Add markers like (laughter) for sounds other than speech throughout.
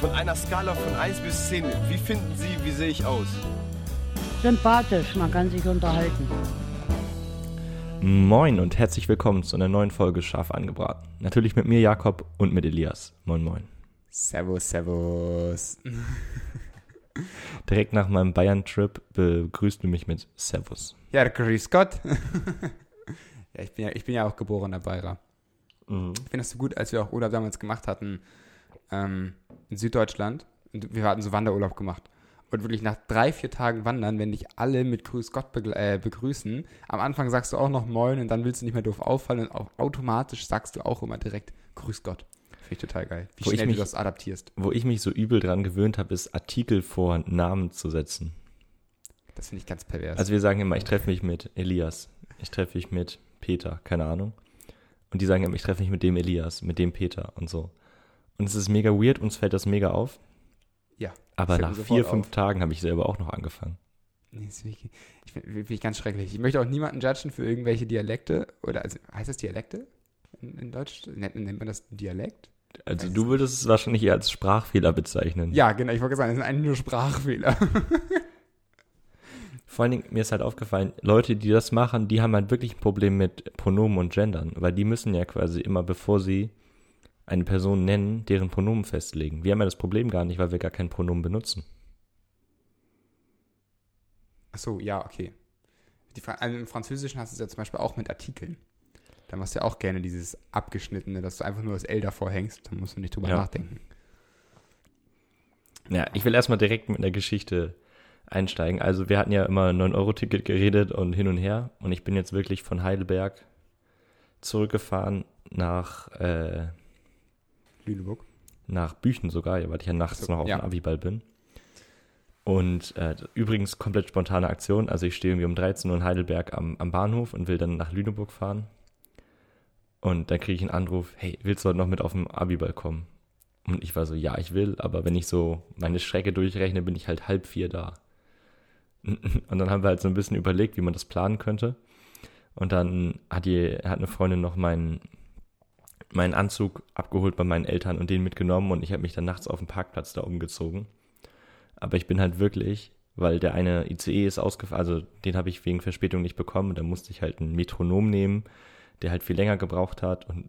Von einer Skala von 1 bis 10, wie finden Sie, wie sehe ich aus? Sympathisch, man kann sich unterhalten. Moin und herzlich willkommen zu einer neuen Folge Scharf angebraten. Natürlich mit mir Jakob und mit Elias. Moin moin. Servus, servus. (laughs) Direkt nach meinem Bayern-Trip begrüßt du mich mit Servus. Ja, grüß Gott. (laughs) ja, ich bin ja, ich bin ja auch geborener Bayer. Mhm. Ich finde das so gut, als wir auch Urlaub damals gemacht hatten ähm, in Süddeutschland. Und wir hatten so Wanderurlaub gemacht. Und wirklich nach drei, vier Tagen Wandern, wenn dich alle mit Grüß Gott äh, begrüßen, am Anfang sagst du auch noch Moin und dann willst du nicht mehr doof auffallen und auch automatisch sagst du auch immer direkt Grüß Gott. Finde ich total geil. Wie Wo ich schnell mich- du das adaptierst. Wo ich mich so übel dran gewöhnt habe, ist Artikel vor Namen zu setzen. Das finde ich ganz pervers. Also wir sagen immer, ich treffe mich mit Elias. Ich treffe mich mit Peter, keine Ahnung. Und die sagen immer, ich treffe mich mit dem Elias, mit dem Peter und so. Und es ist mega weird, uns fällt das mega auf. ja. Aber nach vier, fünf auf. Tagen habe ich selber auch noch angefangen. Nee, ist wirklich, ich finde find ich ganz schrecklich. Ich möchte auch niemanden judgen für irgendwelche Dialekte. Oder also, heißt das Dialekte? In, in Deutsch nennt, nennt man das Dialekt? Also du würdest es wahrscheinlich eher als Sprachfehler bezeichnen. Ja, genau. Ich wollte sagen, das sind eigentlich nur Sprachfehler. (laughs) Vor allen Dingen, mir ist halt aufgefallen, Leute, die das machen, die haben halt wirklich ein Problem mit Pronomen und Gendern, weil die müssen ja quasi immer, bevor sie eine Person nennen, deren Pronomen festlegen. Wir haben ja das Problem gar nicht, weil wir gar kein Pronomen benutzen. Ach so, ja, okay. Also Im Französischen hast du es ja zum Beispiel auch mit Artikeln. Da machst du ja auch gerne dieses abgeschnittene, dass du einfach nur das L davor hängst. Da musst du nicht drüber Ja. nachdenken. Ja, ich will erstmal direkt mit einer Geschichte einsteigen. Also wir hatten ja immer 9-Euro-Ticket geredet und hin und her. Und ich bin jetzt wirklich von Heidelberg zurückgefahren nach, äh, Lüneburg. nach Büchen sogar, ja, weil ich ja nachts So, noch auf ja. dem Abiball bin. Und äh, übrigens komplett spontane Aktion. Also ich stehe irgendwie um 13 Uhr in Heidelberg am, am Bahnhof und will dann nach Lüneburg fahren. Und dann kriege ich einen Anruf, hey, willst du heute noch mit auf dem Abiball kommen? Und ich war so, ja, ich will, aber wenn ich so meine Strecke durchrechne, bin ich halt halb vier da. (laughs) Und dann haben wir halt so ein bisschen überlegt, wie man das planen könnte. Und dann hat die, hat eine Freundin noch meinen, meinen Anzug abgeholt bei meinen Eltern und den mitgenommen und ich habe mich dann nachts auf dem Parkplatz da umgezogen. Aber ich bin halt wirklich, weil der eine ICE ist ausgefallen, also den habe ich wegen Verspätung nicht bekommen, da musste ich halt einen Metronom nehmen, der halt viel länger gebraucht hat und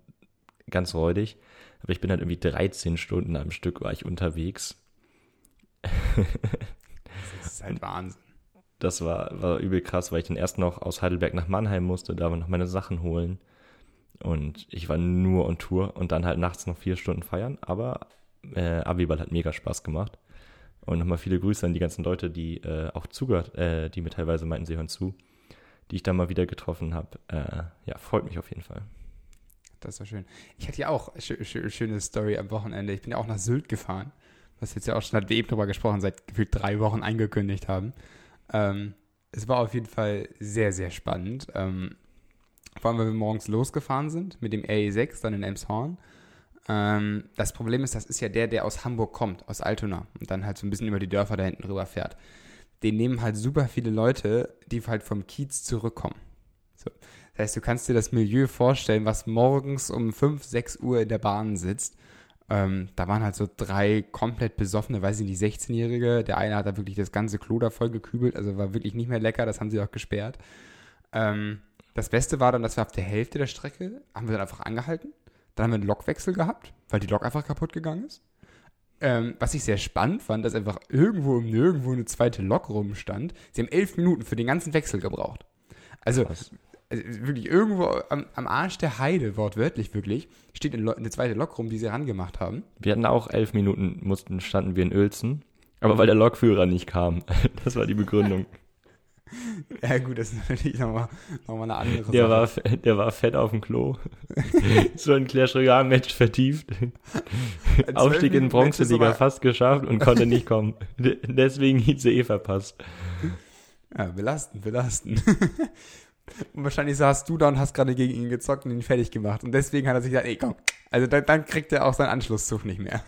ganz räudig. Aber ich bin halt irgendwie 13 Stunden am Stück war ich unterwegs. Das ist halt Wahnsinn. Das war, war übel krass, weil ich dann erst noch aus Heidelberg nach Mannheim musste, da noch meine Sachen holen. Und ich war nur on Tour und dann halt nachts noch vier Stunden feiern. Aber äh, Abiball hat mega Spaß gemacht. Und nochmal viele Grüße an die ganzen Leute, die äh, auch zugehört, äh, die mir teilweise meinten, sie hören zu, die ich da mal wieder getroffen habe. Äh, ja, freut mich auf jeden Fall. Das war schön. Ich hatte ja auch schö schö schöne Story am Wochenende. Ich bin ja auch nach Sylt gefahren. Was jetzt ja auch schon, hat wir eben drüber gesprochen, seit gefühlt drei Wochen angekündigt haben. Ähm, es war auf jeden Fall sehr, sehr spannend. Ähm, vor allem, weil wir morgens losgefahren sind mit dem RE6, dann in Elmshorn. Ähm, das Problem ist, das ist ja der, der aus Hamburg kommt, aus Altona und dann halt so ein bisschen über die Dörfer da hinten rüber fährt. Den nehmen halt super viele Leute, die halt vom Kiez zurückkommen. So. Das heißt, du kannst dir das Milieu vorstellen, was morgens um 5, 6 Uhr in der Bahn sitzt. Ähm, da waren halt so drei komplett besoffene, weiß ich nicht, 16-Jährige. Der eine hat da wirklich das ganze Klo da voll gekübelt, also war wirklich nicht mehr lecker, das haben sie auch gesperrt. Ähm, das Beste war dann, dass wir auf der Hälfte der Strecke, haben wir dann einfach angehalten. Dann haben wir einen Lokwechsel gehabt, weil die Lok einfach kaputt gegangen ist. Ähm, was ich sehr spannend fand, dass einfach irgendwo um nirgendwo eine zweite Lok rumstand. Sie haben elf Minuten für den ganzen Wechsel gebraucht. Also, also wirklich irgendwo am, am Arsch der Heide, wortwörtlich wirklich, steht eine, eine zweite Lok rum, die sie rangemacht haben. Wir hatten auch elf Minuten, mussten, standen wir in Uelzen. Aber weil der Lokführer nicht kam. (laughs) Das war die Begründung. (laughs) Ja gut, das ist natürlich nochmal noch mal eine andere Der Sache. war, der war fett auf dem Klo. (laughs) so ein Clash Royale Match vertieft. Aufstieg in 12 Bronzeliga fast geschafft und konnte nicht kommen. De- Deswegen ICE verpasst. aber- Ja, belastend, belastend. (laughs) und wahrscheinlich saßt du da und hast gerade gegen ihn gezockt und ihn fertig gemacht. Und deswegen hat er sich gesagt, ey komm, also dann, dann kriegt er auch seinen Anschlusszug nicht mehr.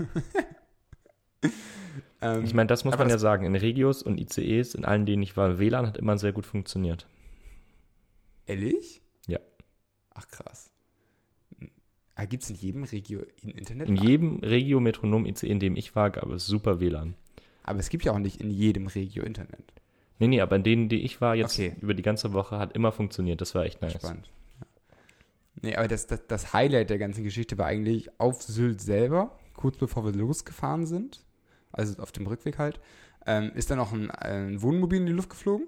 Ähm, Ich meine, das muss man ja sagen. In Regios und ICEs, in allen, denen ich war, WLAN hat immer sehr gut funktioniert. ehrlich? Ja. Ach krass. Ah, gibt es in jedem Regio in Internet? In jedem Regio-Metronom ICE, in dem ich war, gab es super WLAN. Aber es gibt ja auch nicht in jedem Regio Internet. Nee, nee, aber in denen, die ich war, jetzt Okay. über die ganze Woche, hat immer funktioniert. Das war echt nice. Spannend. Ja. Nee, aber das, das, das Highlight der ganzen Geschichte war eigentlich auf Sylt selber, kurz bevor wir losgefahren sind, also auf dem Rückweg halt, ähm, ist dann noch ein, ein Wohnmobil in die Luft geflogen.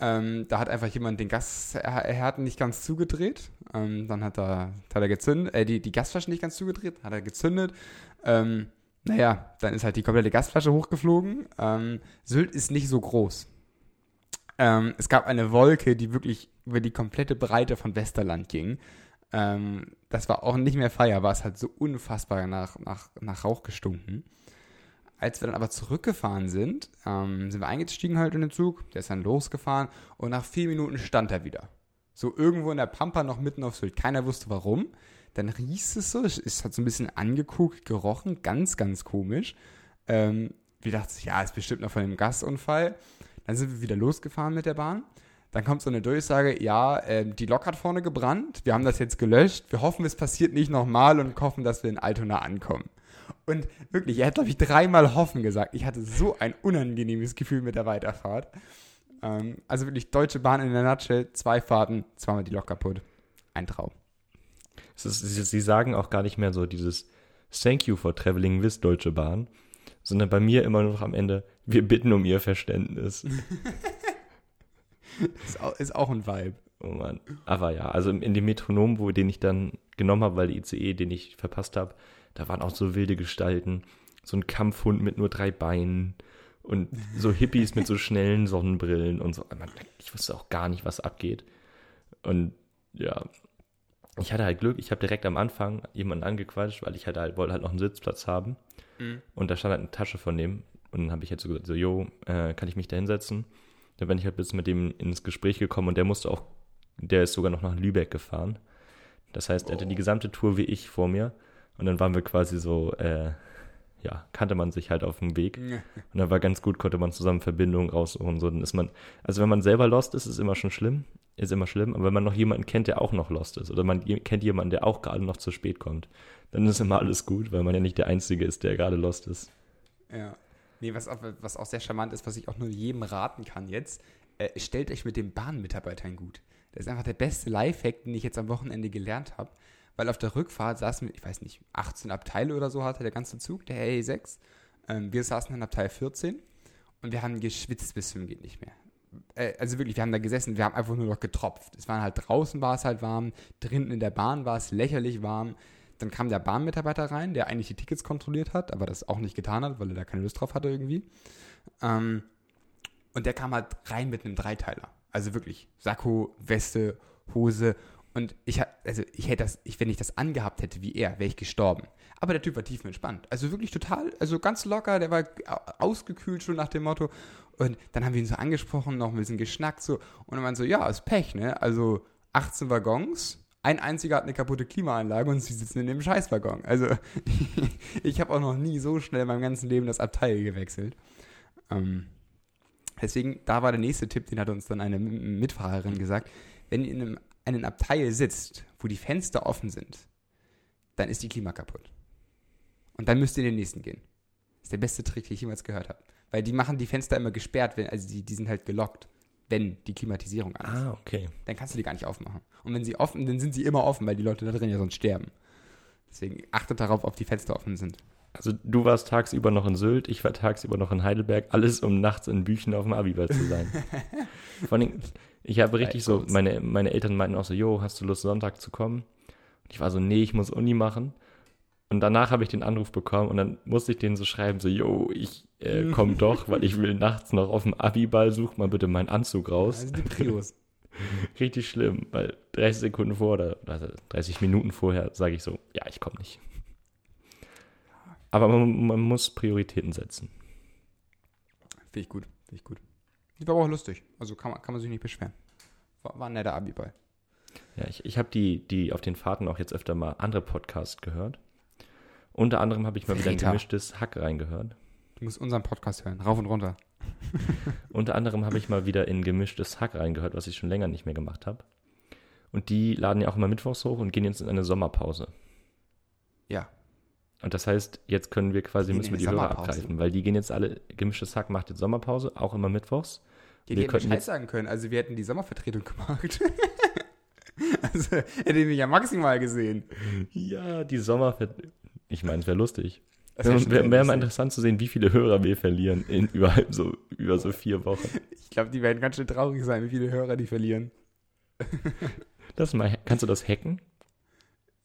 Ähm, da hat einfach jemand den Gasherd nicht ganz zugedreht. Ähm, dann hat er, hat er gezündet, äh, die, die Gasflasche nicht ganz zugedreht, hat er gezündet. Ähm, naja, dann ist halt die komplette Gasflasche hochgeflogen. Ähm, Sylt ist nicht so groß. Ähm, es gab eine Wolke, die wirklich über die komplette Breite von Westerland ging. Das war auch nicht mehr Feier, war es halt so unfassbar nach, nach, nach Rauch gestunken. Als wir dann aber zurückgefahren sind, ähm, sind wir eingestiegen halt in den Zug, der ist dann losgefahren und nach vier Minuten stand er wieder. So irgendwo in der Pampa noch mitten auf Sylt. Keiner wusste warum. Dann riecht es so, es halt so ein bisschen angeguckt, gerochen, ganz, ganz komisch. Ähm, wir dachten, ja, ist bestimmt noch von dem Gasunfall. Dann sind wir wieder losgefahren mit der Bahn. Dann kommt so eine Durchsage, ja, ähm, die Lok hat vorne gebrannt, wir haben das jetzt gelöscht, wir hoffen, es passiert nicht nochmal und hoffen, dass wir in Altona ankommen. Und wirklich, er hat, glaube ich, dreimal hoffen gesagt. Ich hatte so ein unangenehmes Gefühl mit der Weiterfahrt. Ähm, also wirklich, Deutsche Bahn in der Nutshell, zwei Fahrten, zweimal die Lok kaputt. Ein Traum. Ist, sie, sie sagen auch gar nicht mehr so dieses Thank you for traveling with Deutsche Bahn, sondern bei mir immer noch am Ende, wir bitten um ihr Verständnis. (laughs) Ist auch, ist auch ein Vibe. Oh Mann. Aber ja, also in dem Metronom, wo den ich dann genommen habe, weil die ICE, den ich verpasst habe, da waren auch so wilde Gestalten. So ein Kampfhund mit nur drei Beinen und so Hippies mit so schnellen Sonnenbrillen und so. Ich wusste auch gar nicht, was abgeht. Und ja, ich hatte halt Glück, ich habe direkt am Anfang jemanden angequatscht, weil ich halt, halt wollte halt noch einen Sitzplatz haben. Mhm. Und da stand halt eine Tasche von dem. Und dann habe ich jetzt so gesagt, so, yo, äh, kann ich mich da hinsetzen? Dann bin ich halt bis mit dem ins Gespräch gekommen und der musste auch, der ist sogar noch nach Lübeck gefahren. Das heißt, er hatte die gesamte Tour wie ich vor mir. Und dann waren wir quasi so, äh, ja, kannte man sich halt auf dem Weg. Und dann war ganz gut, konnte man zusammen Verbindungen raussuchen. So, dann ist man, also wenn man selber lost ist, ist immer schon schlimm, ist immer schlimm. Aber wenn man noch jemanden kennt, der auch noch lost ist, oder man kennt jemanden, der auch gerade noch zu spät kommt, dann ist immer alles gut, weil man ja nicht der Einzige ist, der gerade lost ist. Ja. Nee, was auch, was auch sehr charmant ist, was ich auch nur jedem raten kann jetzt, äh, stellt euch mit den Bahnmitarbeitern gut. Das ist einfach der beste Lifehack, den ich jetzt am Wochenende gelernt habe. Weil auf der Rückfahrt saßen wir, ich weiß nicht, 18 Abteile oder so hatte der ganze Zug, der RE6. Ähm, wir saßen in Abteil 14 und wir haben geschwitzt bis zum geht nicht mehr. Äh, also wirklich, wir haben da gesessen, wir haben einfach nur noch getropft. Es war halt draußen war es halt warm, drinnen in der Bahn war es lächerlich warm. Dann kam der Bahnmitarbeiter rein, der eigentlich die Tickets kontrolliert hat, aber das auch nicht getan hat, weil er da keine Lust drauf hatte irgendwie. Ähm, und der kam halt rein mit einem Dreiteiler. Also wirklich Sakko, Weste, Hose. Und ich, also ich hätte das, ich, wenn ich das angehabt hätte wie er, wäre ich gestorben. Aber der Typ war tiefenentspannt. Also wirklich total, also ganz locker, der war au- ausgekühlt schon nach dem Motto. Und dann haben wir ihn so angesprochen, noch ein bisschen geschnackt so. Und dann waren so, ja, ist Pech, ne? Also 18 Waggons, ein einziger hat eine kaputte Klimaanlage und sie sitzen in dem Scheißwaggon. Also (laughs) ich habe auch noch nie so schnell in meinem ganzen Leben das Abteil gewechselt. Ähm, deswegen, da war der nächste Tipp, den hat uns dann eine Mitfahrerin gesagt. Wenn ihr in einem, einem Abteil sitzt, wo die Fenster offen sind, dann ist die Klima kaputt. Und dann müsst ihr in den nächsten gehen. Das ist der beste Trick, den ich jemals gehört habe. Weil die machen die Fenster immer gesperrt, wenn, also die, die sind halt gelockt, wenn die Klimatisierung an ist. Ah, okay. Dann kannst du die gar nicht aufmachen. Und wenn sie offen, dann sind sie immer offen, weil die Leute da drin ja sonst sterben. Deswegen achtet darauf, ob die Fenster offen sind. Also du warst tagsüber noch in Sylt, ich war tagsüber noch in Heidelberg, alles um nachts in Büchen auf dem Abiball zu sein. (laughs) Vor allem, ich habe richtig so, meine, meine Eltern meinten auch so, jo, hast du Lust Sonntag zu kommen? Und ich war so, nee, ich muss Uni machen. Und danach habe ich den Anruf bekommen und dann musste ich denen so schreiben, so, jo, ich äh, (laughs) komm doch, weil ich will nachts noch auf dem Abiball, such mal bitte meinen Anzug raus. Also die Prios. (laughs) Richtig schlimm, weil 30 Sekunden vor oder also 30 Minuten vorher sage ich so, ja, ich komme nicht. Aber man, man muss Prioritäten setzen. Finde ich gut, finde ich gut. Die war aber auch lustig. Also kann man, kann man sich nicht beschweren. War, war ein netter Abiball. Ja, ich, ich habe die, die auf den Fahrten auch jetzt öfter mal andere Podcasts gehört. Unter anderem habe ich mal wieder ein gemischtes Hack reingehört. Du musst unseren Podcast hören, rauf und runter. (laughs) Unter anderem habe ich mal wieder in gemischtes Hack reingehört, was ich schon länger nicht mehr gemacht habe. Und die laden ja auch immer mittwochs hoch und gehen jetzt in eine Sommerpause. Ja. Und das heißt, jetzt können wir quasi, müssen wir die Hörer abgreifen, weil die gehen jetzt alle, gemischtes Hack macht jetzt Sommerpause, auch immer mittwochs. Die Wir hätten Bescheid sagen können. Also wir hätten die Sommervertretung (laughs) gemacht. also hätte ich mich ja maximal gesehen. Ja, die Sommer, ich meine, es wäre lustig. Wär Wäre wär, mal interessant zu sehen, wie viele Hörer wir verlieren in (laughs) über so, über so vier Wochen. Ich glaube, die werden ganz schön traurig sein, wie viele Hörer die verlieren. Das mal, kannst du das hacken?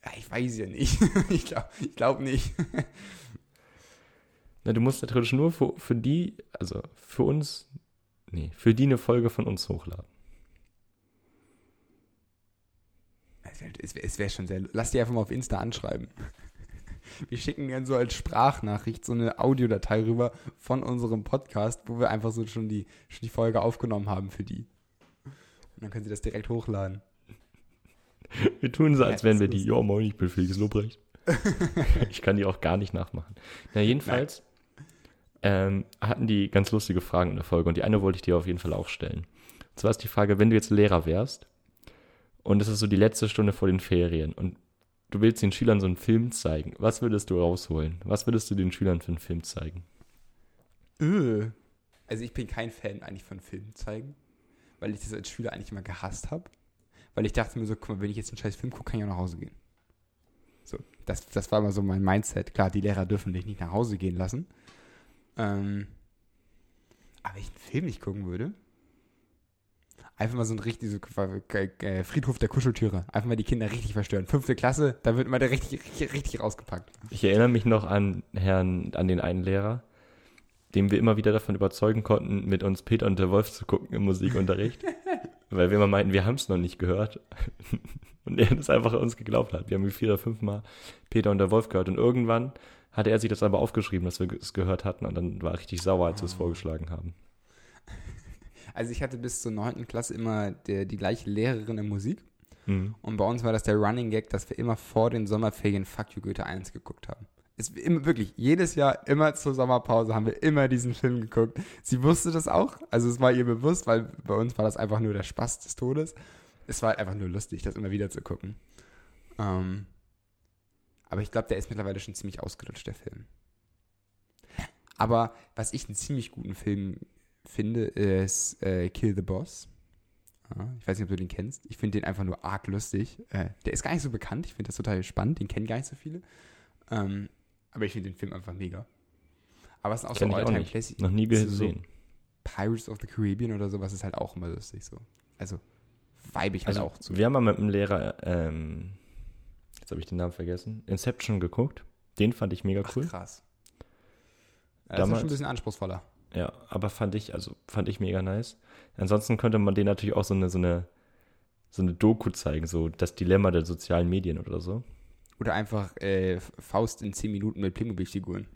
Ja, ich weiß ja nicht. (laughs) ich glaube ich glaub nicht. Na, du musst natürlich nur für, für die, also für uns, nee, für die eine Folge von uns hochladen. Es wäre wär schon sehr. Lass die einfach mal auf Insta anschreiben. (laughs) Wir schicken dann so als Sprachnachricht so eine Audiodatei rüber von unserem Podcast, wo wir einfach so schon die, schon die Folge aufgenommen haben für die. Und dann können sie das direkt hochladen. (laughs) Wir tun so, als Ja, wären wir die, ja moin, ich bin Felix Lobrecht. (laughs) ich kann die auch gar nicht nachmachen. Na, jedenfalls ähm, hatten die ganz lustige Fragen in der Folge und die eine wollte ich dir auf jeden Fall auch stellen. Und zwar ist die Frage, wenn du jetzt Lehrer wärst und es ist so die letzte Stunde vor den Ferien und du willst den Schülern so einen Film zeigen, was würdest du rausholen? Was würdest du den Schülern für einen Film zeigen? Öh. Also ich bin kein Fan eigentlich von Filmen zeigen, weil ich das als Schüler eigentlich immer gehasst habe. Weil ich dachte mir so, guck mal, wenn ich jetzt einen scheiß Film gucke, kann ich auch nach Hause gehen. So, das, das war immer so mein Mindset. Klar, die Lehrer dürfen dich nicht nach Hause gehen lassen. Ähm, aber wenn ich einen Film nicht gucken würde, einfach mal so ein richtig so, äh, Friedhof der Kuscheltüre. Einfach mal die Kinder richtig verstören. Fünfte Klasse, da wird mal der richtig, richtig, richtig rausgepackt. Ich erinnere mich noch an Herrn, an den einen Lehrer, dem wir immer wieder davon überzeugen konnten, mit uns Peter und der Wolf zu gucken im Musikunterricht. (laughs) weil wir immer meinten, wir haben es noch nicht gehört. (laughs) Und er das einfach uns geglaubt hat. Wir haben vier oder fünfmal Peter und der Wolf gehört. Und irgendwann hatte er sich das aber aufgeschrieben, dass wir es gehört hatten. Und dann war er richtig sauer, als wir es vorgeschlagen haben. (laughs) Also ich hatte bis zur neunten Klasse immer der, die gleiche Lehrerin in Musik. Mhm. Und bei uns war das der Running Gag, dass wir immer vor den Sommerferien Fuck You Goethe 1 geguckt haben. Es, immer, wirklich, jedes Jahr, immer zur Sommerpause haben wir immer diesen Film geguckt. Sie wusste das auch, also es war ihr bewusst, weil bei uns war das einfach nur der Spaß des Todes. Es war halt einfach nur lustig, das immer wieder zu gucken. Ähm, aber ich glaube, der ist mittlerweile schon ziemlich ausgelutscht, der Film. Aber was ich einen ziemlich guten Film finde, ist äh, Kill the Boss. Ich weiß nicht, ob du den kennst. Ich finde den einfach nur arg lustig. Äh, der ist gar nicht so bekannt. Ich finde das total spannend. Den kennen gar nicht so viele. Ähm, aber ich finde den Film einfach mega. Aber es ist auch Kenn so Alltime. Classic. Noch nie So- so gesehen. Pirates of the Caribbean oder sowas ist halt auch immer lustig so. Also vibe ich halt Also, auch zu. wir haben mal mit einem Lehrer, ähm, jetzt habe ich den Namen vergessen, Inception geguckt. Den fand ich mega Ach, cool. krass. Ja, das ist schon ein bisschen anspruchsvoller. Ja, aber fand ich, also fand ich mega nice. Ansonsten könnte man denen natürlich auch so eine, so eine, so eine Doku zeigen, so das Dilemma der sozialen Medien oder so. Oder einfach äh, Faust in 10 Minuten mit Playmobil-Figuren.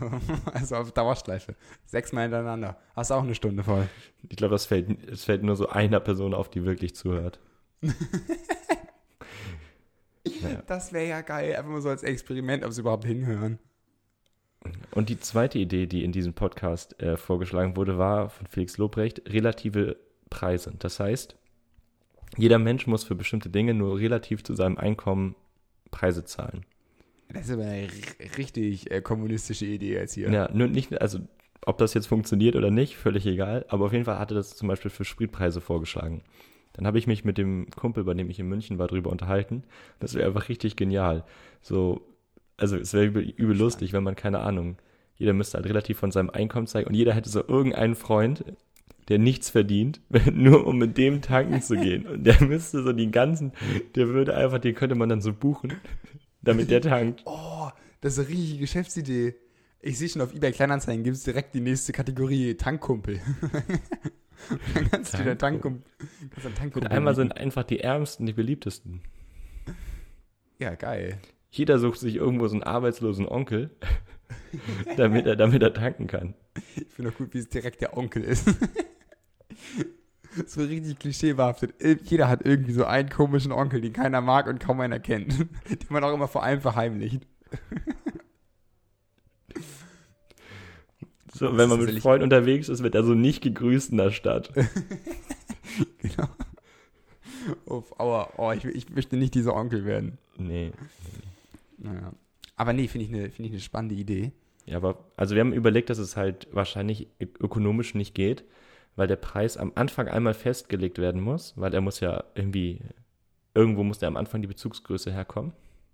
(laughs) also auf Dauerschleife. Sechsmal hintereinander. Hast auch eine Stunde voll. Ich glaube, das fällt, es fällt nur so einer Person auf, die wirklich zuhört. (laughs) naja. Das wäre ja geil. Einfach mal so als Experiment, ob sie überhaupt hinhören. Und die zweite Idee, die in diesem Podcast äh, vorgeschlagen wurde, war von Felix Lobrecht, relative Preise. Das heißt, jeder Mensch muss für bestimmte Dinge nur relativ zu seinem Einkommen Preise zahlen. Das ist aber eine richtig äh, kommunistische Idee jetzt hier. Ja, nur nicht, also ob das jetzt funktioniert oder nicht, völlig egal. Aber auf jeden Fall hatte das zum Beispiel für Spritpreise vorgeschlagen. Dann habe ich mich mit dem Kumpel, bei dem ich in München war, drüber unterhalten. Das wäre einfach richtig genial. So, also es wäre übel, übel lustig, wenn man, keine Ahnung, jeder müsste halt relativ von seinem Einkommen zeigen und jeder hätte so irgendeinen Freund, der nichts verdient, (laughs) nur um mit dem tanken zu gehen. Und der müsste so die ganzen, der würde einfach, den könnte man dann so buchen, damit der tankt. Oh, das ist eine richtige Geschäftsidee. Ich sehe schon auf eBay Kleinanzeigen gibt es direkt die nächste Kategorie Tankkumpel. (laughs) Dann kannst du deinen Tankkumpel. Tankkumpel Einmal sind einfach die ärmsten, die beliebtesten. Ja, geil. Jeder sucht sich irgendwo so einen arbeitslosen Onkel, (laughs) damit er, damit er tanken kann. Ich finde auch gut, wie es direkt der Onkel ist. So richtig klischeebehaftet. Jeder hat irgendwie so einen komischen Onkel, den keiner mag und kaum einer kennt. (laughs) Den man auch immer vor allem verheimlicht. So, wenn man mit Freunden unterwegs ist, wird er so nicht gegrüßt in der Stadt. (laughs) Genau. Uff, aua, oh, ich, ich möchte nicht dieser Onkel werden. Nee. Naja. Aber nee, finde ich eine find ich eine spannende Idee. Ja, aber also wir haben überlegt, dass es halt wahrscheinlich ökonomisch nicht geht, weil der Preis am Anfang einmal festgelegt werden muss, weil er muss ja irgendwie, irgendwo muss der am Anfang die Bezugsgröße herkommen.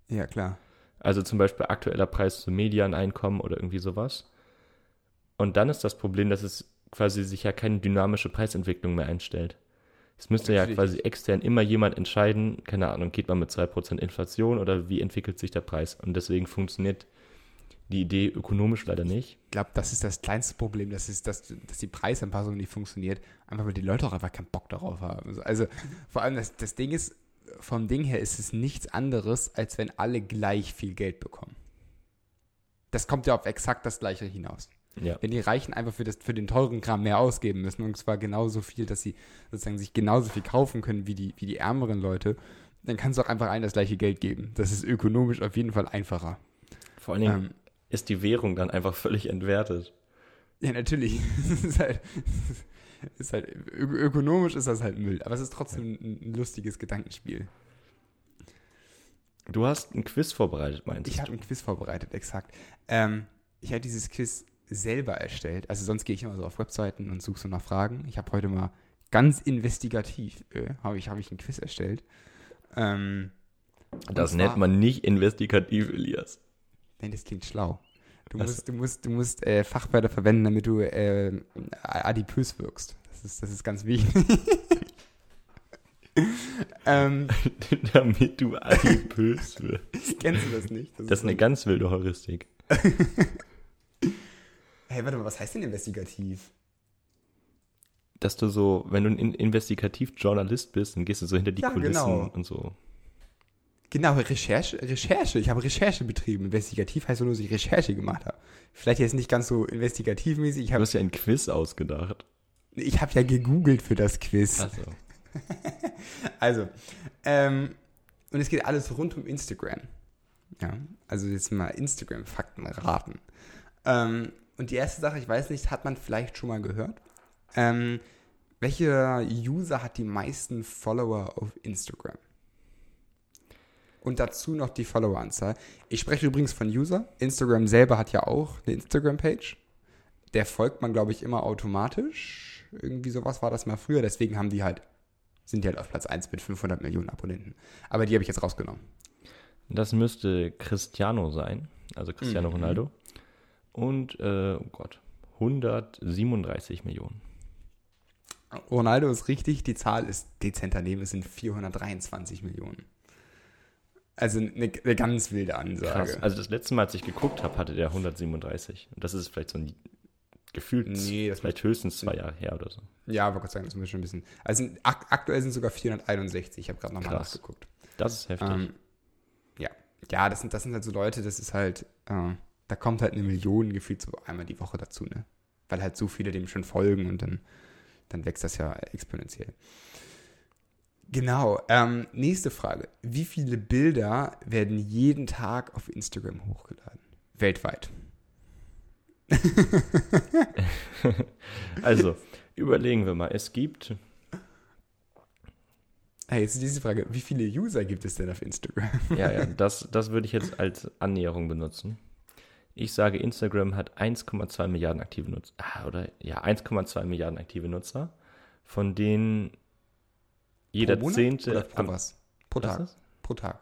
Ja, klar. Also zum Beispiel aktueller Preis zum Medianeinkommen oder irgendwie sowas. Und dann ist das Problem, dass es quasi sich ja keine dynamische Preisentwicklung mehr einstellt. Es müsste ja Natürlich quasi extern immer jemand entscheiden, keine Ahnung, geht man mit 2% Inflation oder wie entwickelt sich der Preis? Und deswegen funktioniert die Idee ökonomisch leider nicht. Ich glaube, das ist das kleinste Problem, das ist, dass, dass die Preisanpassung nicht funktioniert, einfach weil die Leute auch einfach keinen Bock darauf haben. Also, Also vor allem das, das Ding ist, vom Ding her ist es nichts anderes, als wenn alle gleich viel Geld bekommen. Das kommt ja auf exakt das gleiche hinaus. Ja. Wenn die Reichen einfach für, das, für den teuren Kram mehr ausgeben müssen, und zwar genauso viel, dass sie sozusagen sich genauso viel kaufen können wie die, wie die ärmeren Leute, dann kannst du auch einfach allen das gleiche Geld geben. Das ist ökonomisch auf jeden Fall einfacher. Vor allen Dingen Ähm, ist die Währung dann einfach völlig entwertet. Ja, natürlich. (laughs) Es ist halt, ist halt ökonomisch ist das halt Müll, aber es ist trotzdem ein, ein lustiges Gedankenspiel. Du hast ein Quiz vorbereitet, meinst Ich habe ein Quiz vorbereitet, exakt. Ähm, ich habe dieses Quiz selber erstellt. Also sonst gehe ich immer so auf Webseiten und suche so nach Fragen. Ich habe heute mal ganz investigativ äh, habe ich, hab ich ein Quiz erstellt. Ähm, Das nennt man nicht investigativ, Elias. Nein, das klingt schlau. Du Ach musst, du musst, du musst äh, Fachwörter verwenden, damit du äh, adipös wirkst. Das ist, das ist ganz wichtig. (laughs) ähm, (laughs) Damit du adipös wirst. (laughs) kennst du das nicht? Das ist eine ganz wilde Heuristik. Hey, warte mal, was heißt denn investigativ? Dass du so, wenn du ein in- Investigativ-Journalist bist, dann gehst du so hinter die Ja, Kulissen genau. und so. Genau, Recherche, Recherche. Ich habe Recherche betrieben. Investigativ heißt nur, dass ich Recherche gemacht habe. Vielleicht jetzt nicht ganz so investigativmäßig. Ich Du habe hast ja ein Quiz ausgedacht. ich hab ja gegoogelt für das Quiz. Also, (laughs) Also, ähm, und es geht alles rund um Instagram. Ja, also jetzt mal Instagram-Fakten raten. Ähm, und die erste Sache, ich weiß nicht, hat man vielleicht schon mal gehört? Ähm, welcher User hat die meisten Follower auf Instagram? Und dazu noch die Followeranzahl. Ich spreche übrigens von User. Instagram selber hat ja auch eine Instagram-Page. Der folgt man, glaube ich, immer automatisch. Irgendwie sowas war das mal früher. Deswegen haben die halt sind die halt auf Platz 1 mit 500 Millionen Abonnenten. Aber die habe ich jetzt rausgenommen. das müsste Cristiano sein, also Cristiano Mhm. Ronaldo. Und, äh, oh Gott, 137 Millionen. Ronaldo ist richtig, die Zahl ist dezent daneben, es sind 423 Millionen. Also eine, eine ganz wilde Ansage. Krass. Also das letzte Mal, als ich geguckt habe, hatte der 137. Und das ist vielleicht so ein gefühlt Nee, das vielleicht höchstens zwei Jahre her oder so. Ja, aber Gott sei Dank, das mir schon ein bisschen. Also ak aktuell sind sogar 461. Ich habe gerade nochmal nachgeguckt. Das ist heftig. Ähm, ja, ja, das sind, das sind halt so Leute, das ist halt, äh, da kommt halt eine Million gefühlt so einmal die Woche dazu, ne? Weil halt so viele dem schon folgen und dann, dann wächst das ja exponentiell. Genau, ähm, nächste Frage. Wie viele Bilder werden jeden Tag auf Instagram hochgeladen? Weltweit. (laughs) Also, überlegen wir mal. Es gibt, Hey, jetzt ist diese Frage, wie viele User gibt es denn auf Instagram? ja, ja, (laughs) das, das würde ich jetzt als Annäherung benutzen. Ich sage, Instagram hat 1,2 Milliarden aktive Nutzer. Ah, oder? Ja, 1,2 Milliarden aktive Nutzer, von denen jeder pro Zehnte. Oder pro was? Pro Was Tag. das? Pro Tag.